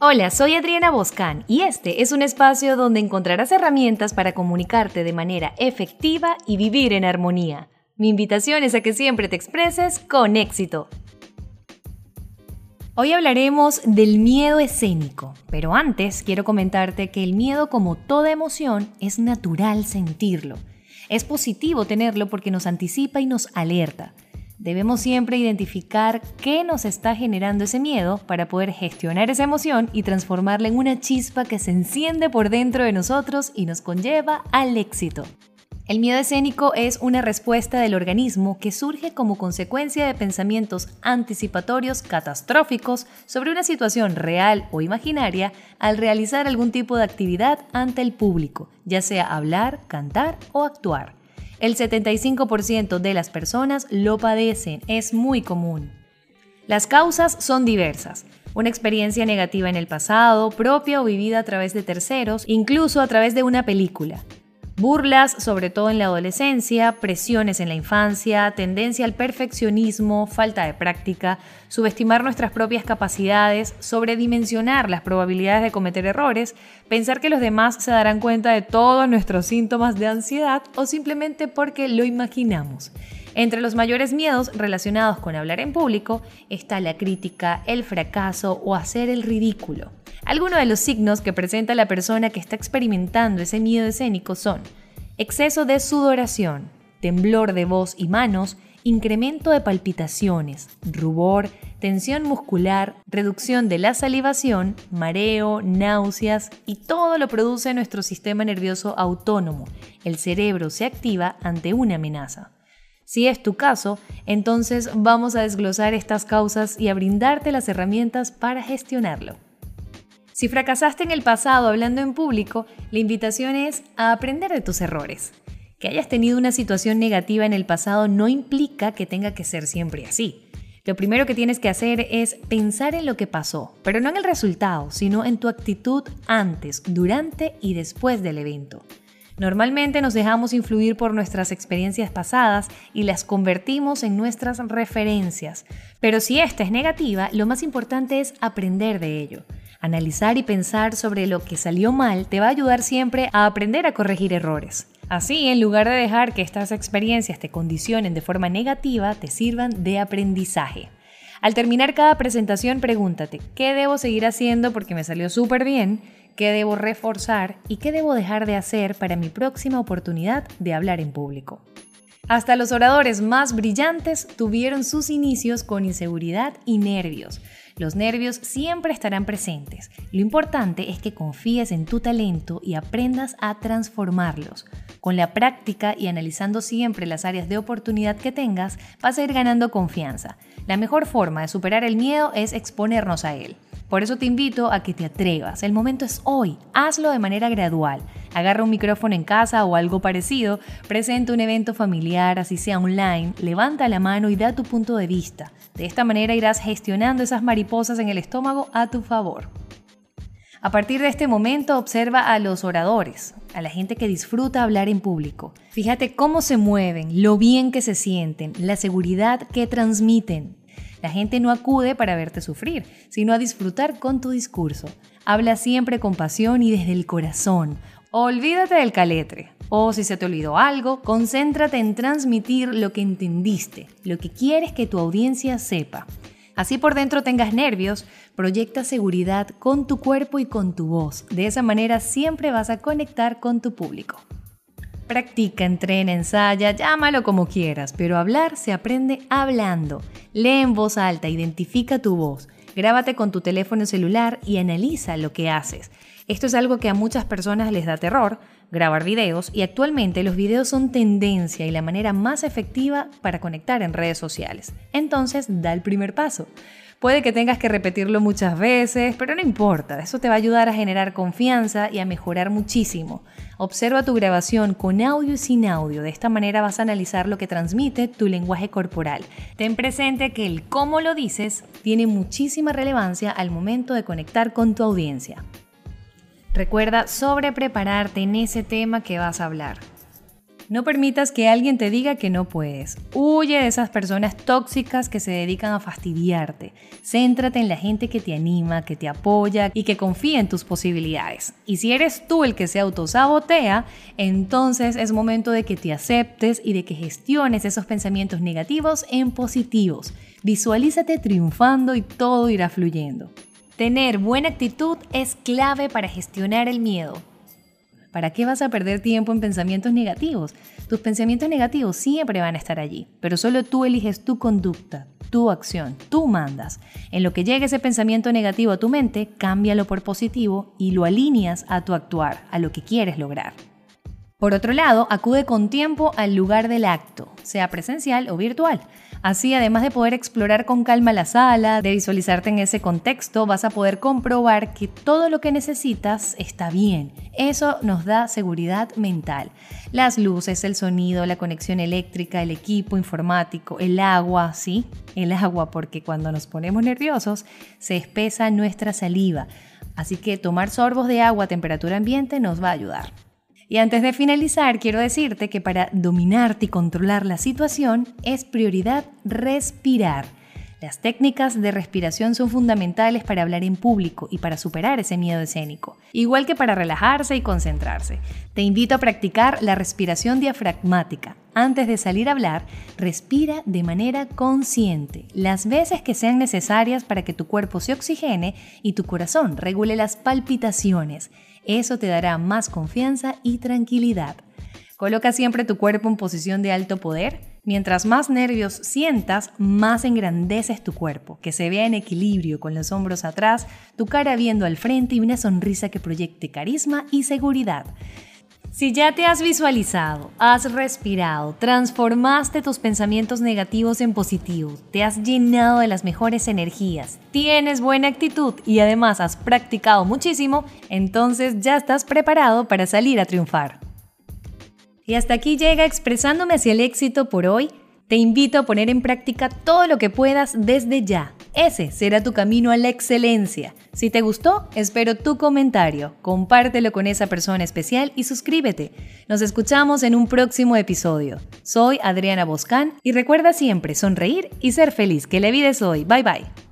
Hola, soy Adriana Boscan y este es un espacio donde encontrarás herramientas para comunicarte de manera efectiva y vivir en armonía. Mi invitación es a que siempre te expreses con éxito. Hoy hablaremos del miedo escénico, pero antes quiero comentarte que el miedo como toda emoción es natural sentirlo. Es positivo tenerlo porque nos anticipa y nos alerta. Debemos siempre identificar qué nos está generando ese miedo para poder gestionar esa emoción y transformarla en una chispa que se enciende por dentro de nosotros y nos conlleva al éxito. El miedo escénico es una respuesta del organismo que surge como consecuencia de pensamientos anticipatorios catastróficos sobre una situación real o imaginaria al realizar algún tipo de actividad ante el público, ya sea hablar, cantar o actuar. El 75% de las personas lo padecen, es muy común. Las causas son diversas. Una experiencia negativa en el pasado, propia o vivida a través de terceros, incluso a través de una película. Burlas, sobre todo en la adolescencia, presiones en la infancia, tendencia al perfeccionismo, falta de práctica, subestimar nuestras propias capacidades, sobredimensionar las probabilidades de cometer errores, pensar que los demás se darán cuenta de todos nuestros síntomas de ansiedad o simplemente porque lo imaginamos. Entre los mayores miedos relacionados con hablar en público está la crítica, el fracaso o hacer el ridículo. Algunos de los signos que presenta la persona que está experimentando ese miedo escénico son exceso de sudoración, temblor de voz y manos, incremento de palpitaciones, rubor, tensión muscular, reducción de la salivación, mareo, náuseas y todo lo produce nuestro sistema nervioso autónomo. El cerebro se activa ante una amenaza. Si es tu caso, entonces vamos a desglosar estas causas y a brindarte las herramientas para gestionarlo. Si fracasaste en el pasado hablando en público, la invitación es a aprender de tus errores. Que hayas tenido una situación negativa en el pasado no implica que tenga que ser siempre así. Lo primero que tienes que hacer es pensar en lo que pasó, pero no en el resultado, sino en tu actitud antes, durante y después del evento. Normalmente nos dejamos influir por nuestras experiencias pasadas y las convertimos en nuestras referencias. Pero si esta es negativa, lo más importante es aprender de ello. Analizar y pensar sobre lo que salió mal te va a ayudar siempre a aprender a corregir errores. Así, en lugar de dejar que estas experiencias te condicionen de forma negativa, te sirvan de aprendizaje. Al terminar cada presentación, pregúntate, ¿qué debo seguir haciendo porque me salió súper bien? qué debo reforzar y qué debo dejar de hacer para mi próxima oportunidad de hablar en público. Hasta los oradores más brillantes tuvieron sus inicios con inseguridad y nervios. Los nervios siempre estarán presentes. Lo importante es que confíes en tu talento y aprendas a transformarlos. Con la práctica y analizando siempre las áreas de oportunidad que tengas, vas a ir ganando confianza. La mejor forma de superar el miedo es exponernos a él. Por eso te invito a que te atrevas. El momento es hoy. Hazlo de manera gradual. Agarra un micrófono en casa o algo parecido, presenta un evento familiar, así sea online, levanta la mano y da tu punto de vista. De esta manera irás gestionando esas mariposas en el estómago a tu favor. A partir de este momento observa a los oradores, a la gente que disfruta hablar en público. Fíjate cómo se mueven, lo bien que se sienten, la seguridad que transmiten. La gente no acude para verte sufrir, sino a disfrutar con tu discurso. Habla siempre con pasión y desde el corazón. Olvídate del caletre. O si se te olvidó algo, concéntrate en transmitir lo que entendiste, lo que quieres que tu audiencia sepa. Así por dentro tengas nervios, proyecta seguridad con tu cuerpo y con tu voz. De esa manera siempre vas a conectar con tu público. Practica, entrena, ensaya, llámalo como quieras, pero hablar se aprende hablando. Lee en voz alta, identifica tu voz, grábate con tu teléfono celular y analiza lo que haces. Esto es algo que a muchas personas les da terror, grabar videos, y actualmente los videos son tendencia y la manera más efectiva para conectar en redes sociales. Entonces, da el primer paso. Puede que tengas que repetirlo muchas veces, pero no importa, eso te va a ayudar a generar confianza y a mejorar muchísimo. Observa tu grabación con audio y sin audio, de esta manera vas a analizar lo que transmite tu lenguaje corporal. Ten presente que el cómo lo dices tiene muchísima relevancia al momento de conectar con tu audiencia. Recuerda sobre prepararte en ese tema que vas a hablar. No permitas que alguien te diga que no puedes. Huye de esas personas tóxicas que se dedican a fastidiarte. Céntrate en la gente que te anima, que te apoya y que confía en tus posibilidades. Y si eres tú el que se autosabotea, entonces es momento de que te aceptes y de que gestiones esos pensamientos negativos en positivos. Visualízate triunfando y todo irá fluyendo. Tener buena actitud es clave para gestionar el miedo. ¿Para qué vas a perder tiempo en pensamientos negativos? Tus pensamientos negativos siempre van a estar allí, pero solo tú eliges tu conducta, tu acción, tú mandas. En lo que llegue ese pensamiento negativo a tu mente, cámbialo por positivo y lo alineas a tu actuar, a lo que quieres lograr. Por otro lado, acude con tiempo al lugar del acto, sea presencial o virtual. Así, además de poder explorar con calma la sala, de visualizarte en ese contexto, vas a poder comprobar que todo lo que necesitas está bien. Eso nos da seguridad mental. Las luces, el sonido, la conexión eléctrica, el equipo informático, el agua, sí, el agua, porque cuando nos ponemos nerviosos se espesa nuestra saliva. Así que tomar sorbos de agua a temperatura ambiente nos va a ayudar. Y antes de finalizar, quiero decirte que para dominarte y controlar la situación es prioridad respirar. Las técnicas de respiración son fundamentales para hablar en público y para superar ese miedo escénico, igual que para relajarse y concentrarse. Te invito a practicar la respiración diafragmática. Antes de salir a hablar, respira de manera consciente, las veces que sean necesarias para que tu cuerpo se oxigene y tu corazón regule las palpitaciones. Eso te dará más confianza y tranquilidad. Coloca siempre tu cuerpo en posición de alto poder. Mientras más nervios sientas, más engrandeces tu cuerpo, que se vea en equilibrio con los hombros atrás, tu cara viendo al frente y una sonrisa que proyecte carisma y seguridad. Si ya te has visualizado, has respirado, transformaste tus pensamientos negativos en positivos, te has llenado de las mejores energías, tienes buena actitud y además has practicado muchísimo, entonces ya estás preparado para salir a triunfar. Y hasta aquí llega expresándome hacia el éxito por hoy. Te invito a poner en práctica todo lo que puedas desde ya. Ese será tu camino a la excelencia. Si te gustó, espero tu comentario, compártelo con esa persona especial y suscríbete. Nos escuchamos en un próximo episodio. Soy Adriana Boscán y recuerda siempre sonreír y ser feliz, que la vida es hoy. Bye bye.